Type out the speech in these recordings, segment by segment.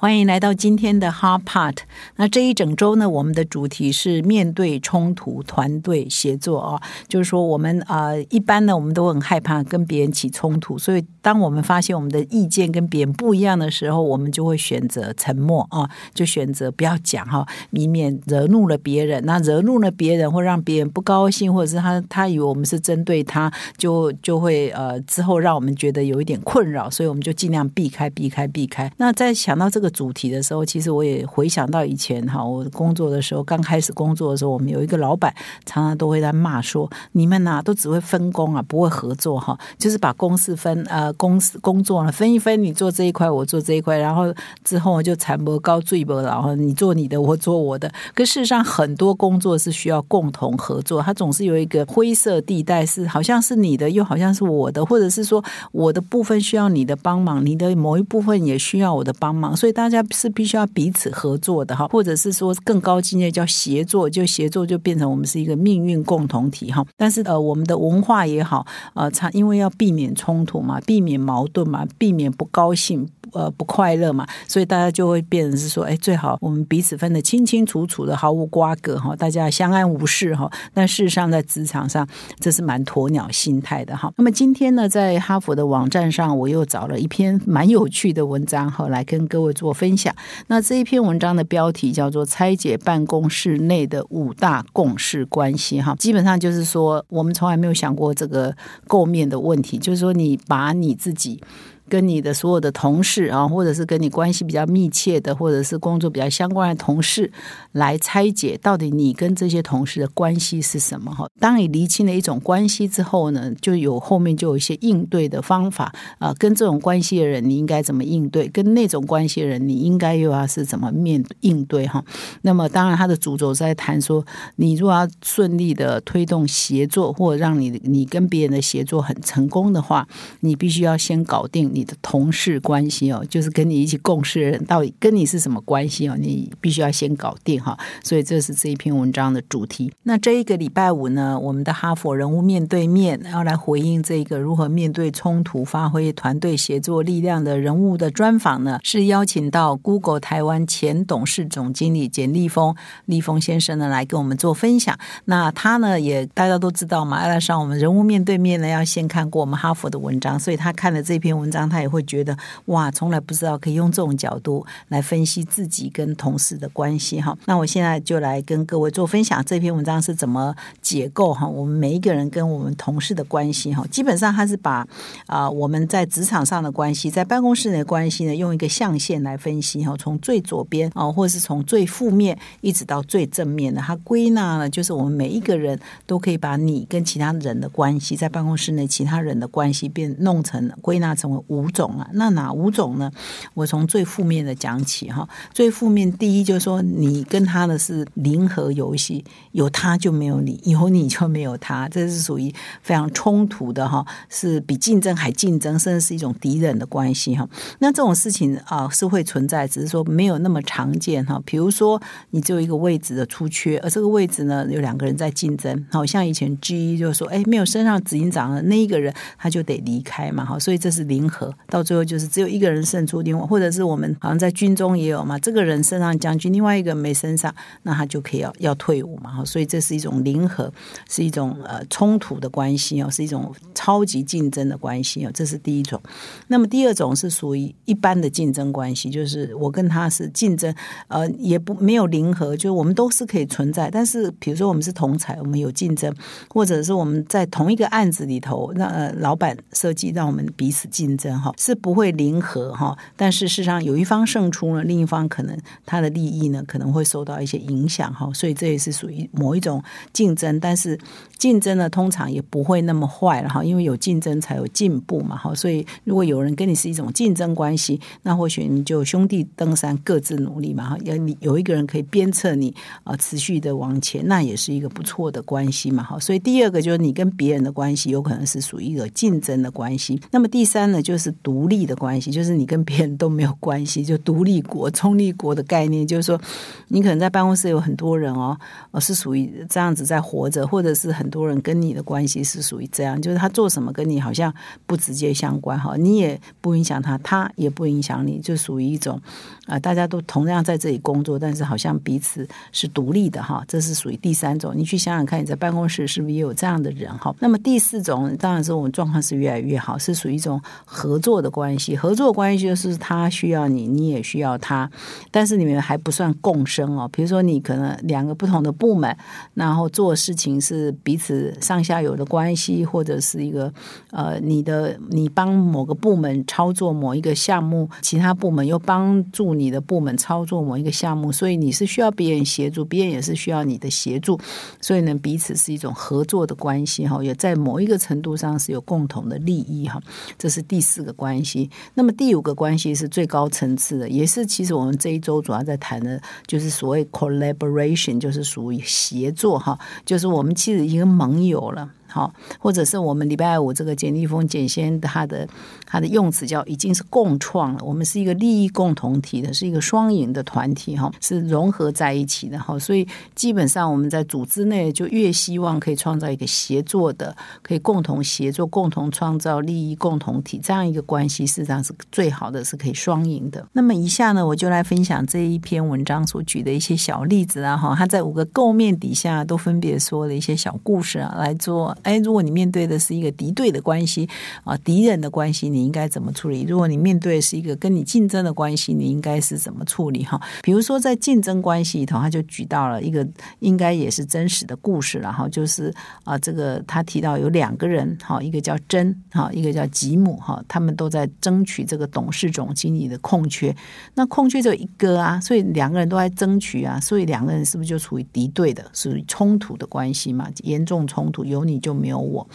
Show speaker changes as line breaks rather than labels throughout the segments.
欢迎来到今天的 Hard Part。那这一整周呢，我们的主题是面对冲突、团队协作啊。就是说，我们啊，一般呢，我们都很害怕跟别人起冲突，所以当我们发现我们的意见跟别人不一样的时候，我们就会选择沉默啊，就选择不要讲哈，以免惹怒了别人。那惹怒了别人，会让别人不高兴，或者是他他以为我们是针对他，就就会呃之后让我们觉得有一点困扰，所以我们就尽量避开、避开、避开。那在想到这个。主题的时候，其实我也回想到以前哈，我工作的时候，刚开始工作的时候，我们有一个老板，常常都会在骂说：“你们呐，都只会分工啊，不会合作哈，就是把公司分呃公司工作呢分一分，你做这一块，我做这一块，然后之后就产不高最不，然后你做你的，我做我的。可事实上，很多工作是需要共同合作，它总是有一个灰色地带，是好像是你的，又好像是我的，或者是说我的部分需要你的帮忙，你的某一部分也需要我的帮忙，所以。大家是必须要彼此合作的哈，或者是说更高境界叫协作，就协作就变成我们是一个命运共同体哈。但是呃，我们的文化也好，呃，它因为要避免冲突嘛，避免矛盾嘛，避免不高兴。呃，不快乐嘛，所以大家就会变成是说，哎，最好我们彼此分得清清楚楚的，毫无瓜葛哈，大家相安无事哈。但事实上，在职场上，这是蛮鸵鸟心态的哈。那么今天呢，在哈佛的网站上，我又找了一篇蛮有趣的文章哈，来跟各位做分享。那这一篇文章的标题叫做《拆解办公室内的五大共事关系》哈，基本上就是说，我们从来没有想过这个构面的问题，就是说，你把你自己。跟你的所有的同事啊，或者是跟你关系比较密切的，或者是工作比较相关的同事，来拆解到底你跟这些同事的关系是什么哈？当你厘清了一种关系之后呢，就有后面就有一些应对的方法啊。跟这种关系的人，你应该怎么应对？跟那种关系的人，你应该又要是怎么面应对哈？那么当然，他的主轴在谈说，你如果要顺利的推动协作，或让你你跟别人的协作很成功的话，你必须要先搞定。你的同事关系哦，就是跟你一起共事的人，到底跟你是什么关系哦？你必须要先搞定哈。所以这是这一篇文章的主题。那这一个礼拜五呢，我们的哈佛人物面对面要来回应这个如何面对冲突、发挥团队协作力量的人物的专访呢，是邀请到 Google 台湾前董事总经理简立峰立峰先生呢来跟我们做分享。那他呢也大家都知道嘛，要来上我们人物面对面呢，要先看过我们哈佛的文章，所以他看了这篇文章。他也会觉得哇，从来不知道可以用这种角度来分析自己跟同事的关系哈。那我现在就来跟各位做分享，这篇文章是怎么解构哈？我们每一个人跟我们同事的关系哈，基本上他是把啊我们在职场上的关系，在办公室内的关系呢，用一个象限来分析哈，从最左边啊，或者是从最负面一直到最正面的，他归纳呢，就是我们每一个人都可以把你跟其他人的关系，在办公室内其他人的关系变弄成归纳成为五。种啊，那哪五种呢？我从最负面的讲起哈。最负面，第一就是说，你跟他的是零和游戏，有他就没有你，有你就没有他，这是属于非常冲突的哈，是比竞争还竞争，甚至是一种敌人的关系哈。那这种事情啊是会存在，只是说没有那么常见哈。比如说，你只有一个位置的出缺，而这个位置呢有两个人在竞争，好像以前 G 就说，哎，没有升上执行长的那一个人，他就得离开嘛，哈，所以这是零和。到最后就是只有一个人胜出，另外或者是我们好像在军中也有嘛，这个人升上将军，另外一个没升上，那他就可以要要退伍嘛。所以这是一种零和，是一种呃冲突的关系哦，是一种超级竞争的关系哦，这是第一种。那么第二种是属于一般的竞争关系，就是我跟他是竞争，呃，也不没有零和，就是我们都是可以存在。但是比如说我们是同才，我们有竞争，或者是我们在同一个案子里头，让呃老板设计让我们彼此竞争哈。是不会零和哈，但是事实上有一方胜出了，另一方可能他的利益呢可能会受到一些影响哈，所以这也是属于某一种竞争，但是竞争呢通常也不会那么坏了哈，因为有竞争才有进步嘛哈，所以如果有人跟你是一种竞争关系，那或许你就兄弟登山各自努力嘛哈，有你有一个人可以鞭策你啊持续的往前，那也是一个不错的关系嘛哈，所以第二个就是你跟别人的关系有可能是属于一个竞争的关系，那么第三呢就是独立的关系，就是你跟别人都没有关系，就独立国、中立国的概念，就是说你可能在办公室有很多人哦，哦是属于这样子在活着，或者是很多人跟你的关系是属于这样，就是他做什么跟你好像不直接相关哈，你也不影响他，他也不影响你，就属于一种啊，大家都同样在这里工作，但是好像彼此是独立的哈，这是属于第三种。你去想想看，你在办公室是不是也有这样的人哈？那么第四种，当然是我们状况是越来越好，是属于一种合作的关系。合作关系就是他需要你，你也需要他，但是你们还不算共生哦。比如说，你可能两个不同的部门，然后做事情是彼此上下游的关系，或者是一个呃，你的你帮某个部门操作某一个项目，其他部门又帮助你的部门操作某一个项目，所以你是需要别人协助，别人也是需要你的协助，所以呢，彼此是一种合作的关系哈，也在某一个程度上是有共同的利益哈。这是第四四个关系。那么第五个关系是最高层次的，也是其实我们这一周主要在谈的，就是所谓 collaboration，就是属于协作哈，就是我们其实一个盟友了。好，或者是我们礼拜五这个简立峰简先他的他的用词叫已经是共创了，我们是一个利益共同体的，是一个双赢的团体哈，是融合在一起的哈，所以基本上我们在组织内就越希望可以创造一个协作的，可以共同协作、共同创造利益共同体这样一个关系，事实上是最好的，是可以双赢的。那么以下呢，我就来分享这一篇文章所举的一些小例子啊哈，他在五个构面底下都分别说了一些小故事啊来做。哎，如果你面对的是一个敌对的关系啊，敌人的关系，你应该怎么处理？如果你面对是一个跟你竞争的关系，你应该是怎么处理？哈，比如说在竞争关系里头，他就举到了一个应该也是真实的故事了哈，就是啊，这个他提到有两个人哈，一个叫真哈，一个叫吉姆哈，他们都在争取这个董事总经理的空缺，那空缺只有一个啊，所以两个人都在争取啊，所以两个人是不是就处于敌对的，属于冲突的关系嘛？严重冲突，有你就。就没有我，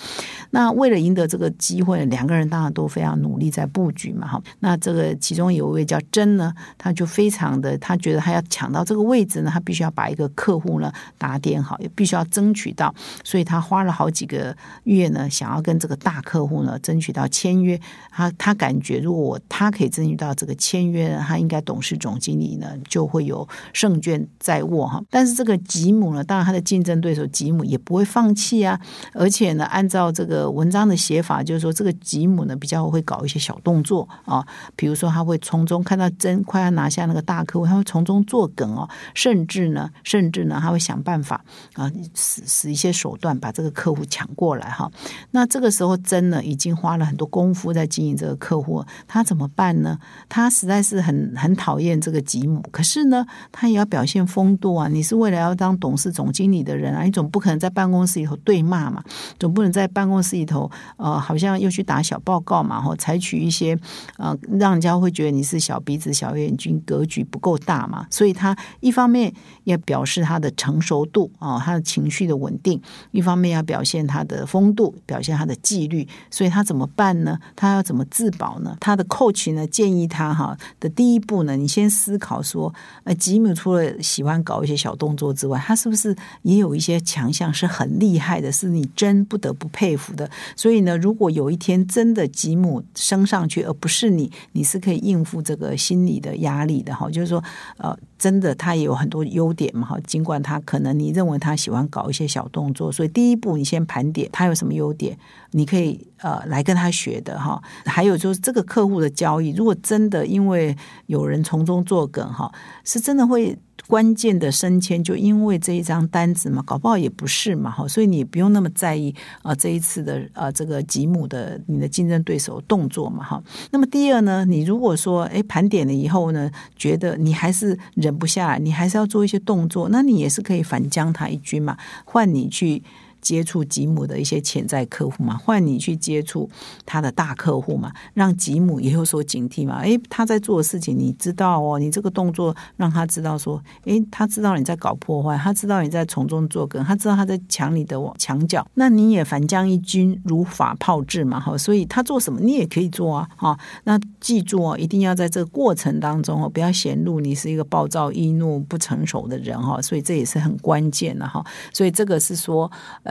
那为了赢得这个机会，两个人当然都非常努力在布局嘛。哈，那这个其中有一位叫真呢，他就非常的，他觉得他要抢到这个位置呢，他必须要把一个客户呢打点好，也必须要争取到，所以他花了好几个月呢，想要跟这个大客户呢争取到签约。他他感觉，如果他可以争取到这个签约呢，他应该董事总经理呢就会有胜券在握哈。但是这个吉姆呢，当然他的竞争对手吉姆也不会放弃啊，而且呢，按照这个文章的写法，就是说这个吉姆呢比较会搞一些小动作啊，比如说他会从中看到真快要拿下那个大客户，他会从中作梗哦，甚至呢，甚至呢，他会想办法啊，使使一些手段把这个客户抢过来哈。那这个时候真呢已经花了很多功夫在经营这个客户，他怎么办呢？他实在是很很讨厌这个吉姆，可是呢，他也要表现风度啊。你是为了要当董事总经理的人啊，你总不可能在办公室里头对骂嘛。总不能在办公室里头，呃，好像又去打小报告嘛，或采取一些呃，让人家会觉得你是小鼻子小眼睛，格局不够大嘛。所以他一方面要表示他的成熟度啊，他的情绪的稳定；一方面要表现他的风度，表现他的纪律。所以他怎么办呢？他要怎么自保呢？他的 coach 呢建议他哈的第一步呢，你先思考说，呃，吉姆除了喜欢搞一些小动作之外，他是不是也有一些强项是很厉害的？是你真。不得不佩服的，所以呢，如果有一天真的吉姆升上去，而不是你，你是可以应付这个心理的压力的哈。就是说，呃，真的他也有很多优点嘛哈。尽管他可能你认为他喜欢搞一些小动作，所以第一步你先盘点他有什么优点，你可以呃来跟他学的哈。还有就是这个客户的交易，如果真的因为有人从中作梗哈，是真的会。关键的升迁就因为这一张单子嘛，搞不好也不是嘛，哈，所以你不用那么在意啊这一次的啊这个吉姆的你的竞争对手动作嘛，哈。那么第二呢，你如果说哎盘点了以后呢，觉得你还是忍不下来，你还是要做一些动作，那你也是可以反将他一军嘛，换你去。接触吉姆的一些潜在客户嘛，换你去接触他的大客户嘛，让吉姆也有所警惕嘛。诶，他在做的事情，你知道哦，你这个动作让他知道说，诶，他知道你在搞破坏，他知道你在从中作梗，他知道他在抢你的墙角，那你也反将一军，如法炮制嘛，哈。所以他做什么，你也可以做啊，哈。那记住哦，一定要在这个过程当中哦，不要显露你是一个暴躁易怒、不成熟的人哈。所以这也是很关键的哈。所以这个是说。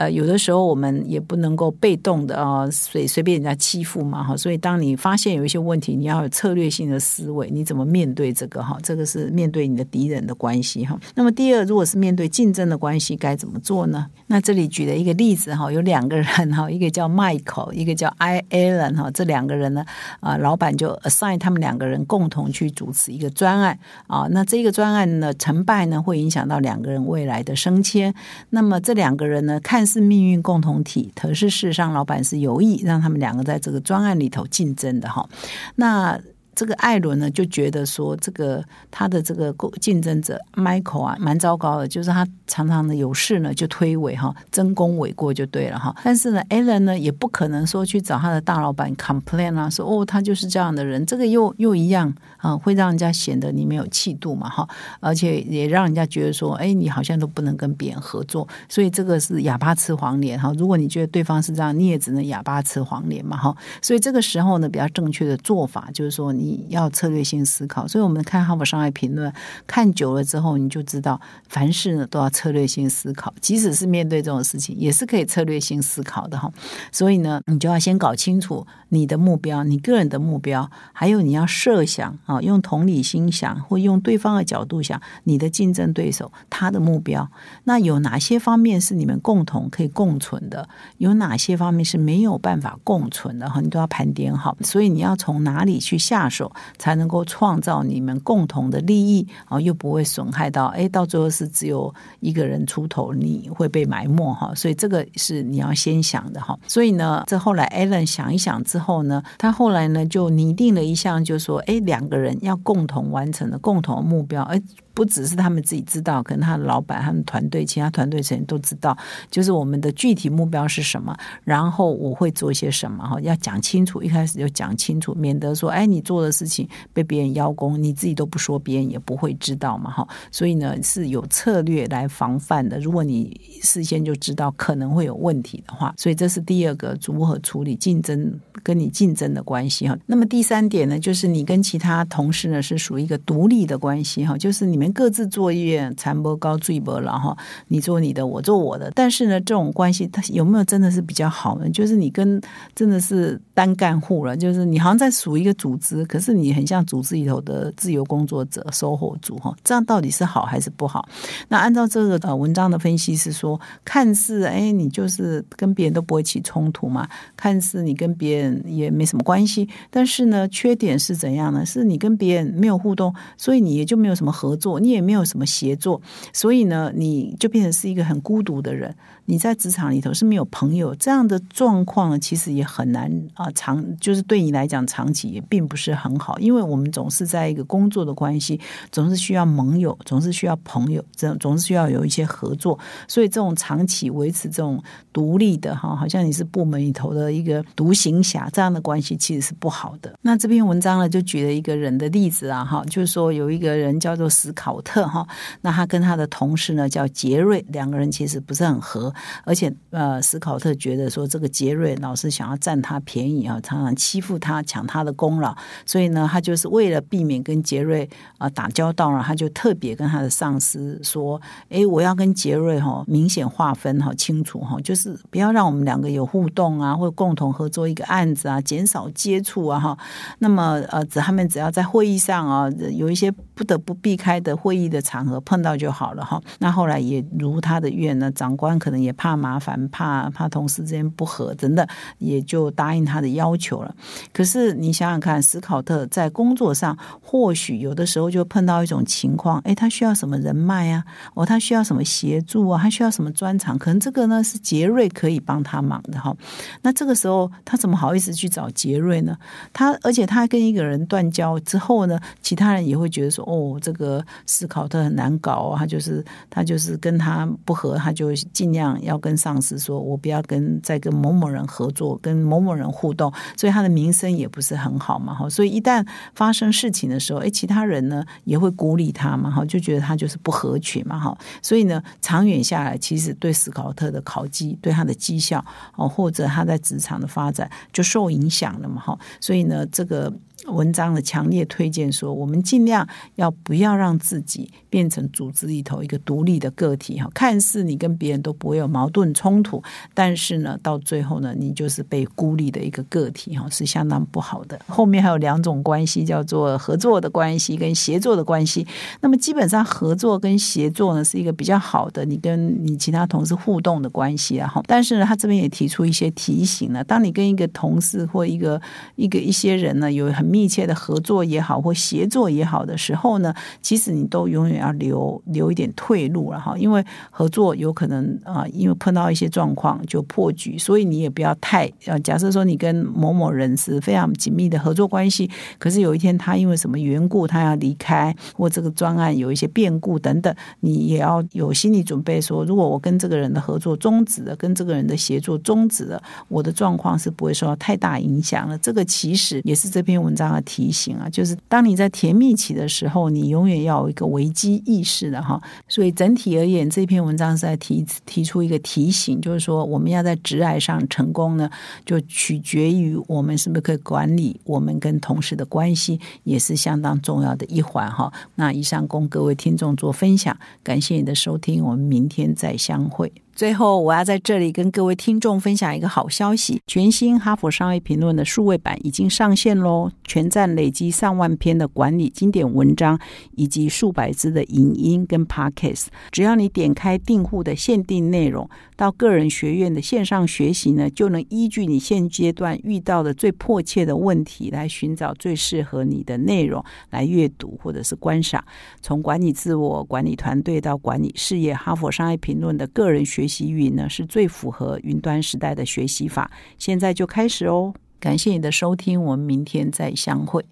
有的时候我们也不能够被动的啊，随随便人家欺负嘛哈。所以当你发现有一些问题，你要有策略性的思维，你怎么面对这个哈？这个是面对你的敌人的关系哈。那么第二，如果是面对竞争的关系，该怎么做呢？那这里举了一个例子哈，有两个人哈，一个叫 Michael，一个叫 I Alan 哈，这两个人呢，啊，老板就 assign 他们两个人共同去主持一个专案啊。那这个专案呢，成败呢，会影响到两个人未来的升迁。那么这两个人呢，看似是命运共同体，可是事实上，老板是有意让他们两个在这个专案里头竞争的哈。那这个艾伦呢，就觉得说，这个他的这个竞争者 Michael 啊，蛮糟糕的，就是他常常呢有事呢就推诿哈，争功诿过就对了哈。但是呢，Alan 呢也不可能说去找他的大老板 complain 啊，说哦他就是这样的人，这个又又一样啊，会让人家显得你没有气度嘛哈，而且也让人家觉得说，哎，你好像都不能跟别人合作，所以这个是哑巴吃黄连哈。如果你觉得对方是这样，你也只能哑巴吃黄连嘛哈。所以这个时候呢，比较正确的做法就是说你。你要策略性思考，所以我们看《哈佛商业评论》看久了之后，你就知道凡事呢都要策略性思考，即使是面对这种事情，也是可以策略性思考的哈。所以呢，你就要先搞清楚你的目标，你个人的目标，还有你要设想啊，用同理心想，或用对方的角度想，你的竞争对手他的目标，那有哪些方面是你们共同可以共存的？有哪些方面是没有办法共存的？哈，你都要盘点好。所以你要从哪里去下？手才能够创造你们共同的利益啊，又不会损害到哎，到最后是只有一个人出头，你会被埋没哈。所以这个是你要先想的哈。所以呢，这后来 Alan 想一想之后呢，他后来呢就拟定了一项，就说哎，两个人要共同完成的共同目标，哎。不只是他们自己知道，可能他的老板、他们团队、其他团队成员都知道，就是我们的具体目标是什么，然后我会做些什么哈，要讲清楚，一开始就讲清楚，免得说，哎，你做的事情被别人邀功，你自己都不说，别人也不会知道嘛哈。所以呢，是有策略来防范的。如果你事先就知道可能会有问题的话，所以这是第二个如何处理竞争跟你竞争的关系哈。那么第三点呢，就是你跟其他同事呢是属于一个独立的关系哈，就是你。各自作业，残波高最波了哈。你做你的，我做我的。但是呢，这种关系它有没有真的是比较好呢？就是你跟真的是单干户了，就是你好像在属一个组织，可是你很像组织里头的自由工作者、收获组哈。这样到底是好还是不好？那按照这个呃文章的分析是说，看似哎你就是跟别人都不会起冲突嘛，看似你跟别人也没什么关系，但是呢，缺点是怎样呢？是你跟别人没有互动，所以你也就没有什么合作。你也没有什么协作，所以呢，你就变成是一个很孤独的人。你在职场里头是没有朋友这样的状况，其实也很难啊长，就是对你来讲长期也并不是很好，因为我们总是在一个工作的关系，总是需要盟友，总是需要朋友，这总是需要有一些合作，所以这种长期维持这种独立的哈，好像你是部门里头的一个独行侠这样的关系，其实是不好的。那这篇文章呢，就举了一个人的例子啊，哈，就是说有一个人叫做史考考特哈，那他跟他的同事呢叫杰瑞，两个人其实不是很合。而且，呃，斯考特觉得说这个杰瑞老是想要占他便宜啊，常常欺负他，抢他的功劳。所以呢，他就是为了避免跟杰瑞啊打交道呢，他就特别跟他的上司说：“哎，我要跟杰瑞哈明显划分哈清楚哈，就是不要让我们两个有互动啊，或共同合作一个案子啊，减少接触啊哈。那么，呃，只他们只要在会议上啊，有一些不得不避开的会议的场合碰到就好了哈。那后来也如他的愿呢，长官可能。也怕麻烦，怕怕同事之间不和，真的也就答应他的要求了。可是你想想看，史考特在工作上或许有的时候就碰到一种情况，哎，他需要什么人脉啊？哦，他需要什么协助啊？他需要什么专长？可能这个呢是杰瑞可以帮他忙的哈。那这个时候他怎么好意思去找杰瑞呢？他而且他跟一个人断交之后呢，其他人也会觉得说，哦，这个斯考特很难搞，他就是他就是跟他不和，他就尽量。要跟上司说，我不要跟再跟某某人合作，跟某某人互动，所以他的名声也不是很好嘛，哈。所以一旦发生事情的时候，哎，其他人呢也会孤立他嘛，哈，就觉得他就是不合群嘛，哈。所以呢，长远下来，其实对斯考特的考绩、对他的绩效哦，或者他在职场的发展就受影响了嘛，哈。所以呢，这个。文章的强烈推荐说，我们尽量要不要让自己变成组织里头一个独立的个体哈。看似你跟别人都不会有矛盾冲突，但是呢，到最后呢，你就是被孤立的一个个体哈，是相当不好的。后面还有两种关系，叫做合作的关系跟协作的关系。那么基本上合作跟协作呢，是一个比较好的你跟你其他同事互动的关系啊。哈，但是呢，他这边也提出一些提醒呢，当你跟一个同事或一个一个一些人呢有很密切的合作也好，或协作也好的时候呢，其实你都永远要留留一点退路了哈，因为合作有可能啊，因为碰到一些状况就破局，所以你也不要太呃，假设说你跟某某人是非常紧密的合作关系，可是有一天他因为什么缘故他要离开，或这个专案有一些变故等等，你也要有心理准备，说如果我跟这个人的合作终止了，跟这个人的协作终止了，我的状况是不会受到太大影响了。这个其实也是这篇文章的提醒啊，就是当你在甜蜜期的时候，你永远要有一个危机意识的哈。所以整体而言，这篇文章是在提提出一个提醒，就是说我们要在职爱上成功呢，就取决于我们是不是可以管理我们跟同事的关系，也是相当重要的一环哈。那以上供各位听众做分享，感谢你的收听，我们明天再相会。最后，我要在这里跟各位听众分享一个好消息：全新《哈佛商业评论》的数位版已经上线喽！全站累积上万篇的管理经典文章，以及数百支的影音跟 Podcast。只要你点开订户的限定内容，到个人学院的线上学习呢，就能依据你现阶段遇到的最迫切的问题，来寻找最适合你的内容来阅读或者是观赏。从管理自我、管理团队到管理事业，《哈佛商业评论》的个人学学习云呢是最符合云端时代的学习法，现在就开始哦！感谢你的收听，我们明天再相会。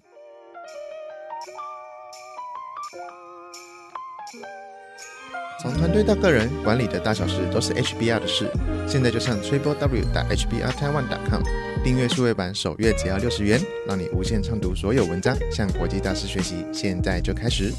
从团队到个人，管理的大小事都是 HBR 的事。现在就上 triple w 打 HBR Taiwan 点 com 订阅数位版，首月只要六十元，让你无限畅读所有文章，向国际大师学习。现在就开始。